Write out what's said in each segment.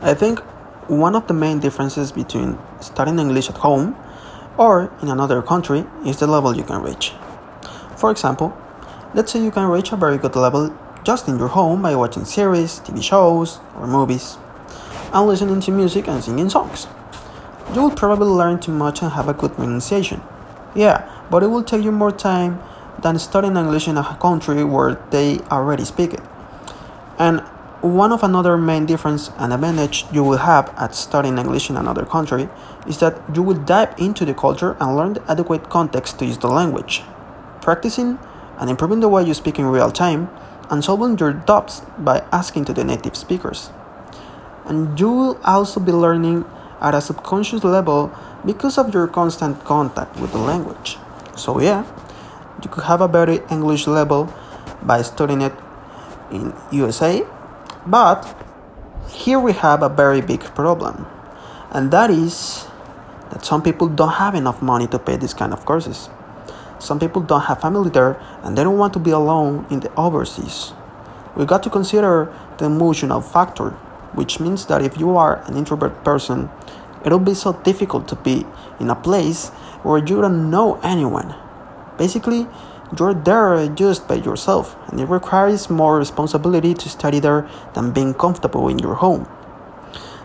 I think one of the main differences between studying English at home or in another country is the level you can reach. For example, let's say you can reach a very good level just in your home by watching series, TV shows, or movies, and listening to music and singing songs. You will probably learn too much and have a good pronunciation. Yeah, but it will take you more time than studying English in a country where they already speak it. And one of another main difference and advantage you will have at studying English in another country is that you will dive into the culture and learn the adequate context to use the language. Practicing and improving the way you speak in real time and solving your doubts by asking to the native speakers. And you will also be learning at a subconscious level because of your constant contact with the language. So, yeah, you could have a better English level by studying it in USA but here we have a very big problem, and that is that some people don't have enough money to pay these kind of courses. Some people don't have family there and they don't want to be alone in the overseas. We got to consider the emotional factor, which means that if you are an introvert person, it'll be so difficult to be in a place where you don't know anyone. Basically, you're there just by yourself, and it requires more responsibility to study there than being comfortable in your home.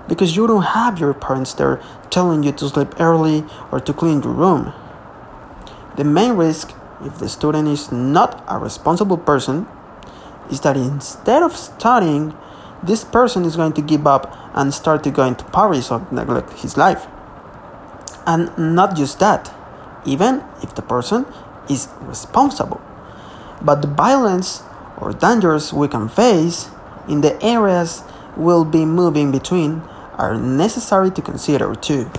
Because you don't have your parents there telling you to sleep early or to clean your room. The main risk, if the student is not a responsible person, is that instead of studying, this person is going to give up and start to go into Paris or neglect his life. And not just that, even if the person is responsible. But the violence or dangers we can face in the areas we'll be moving between are necessary to consider too.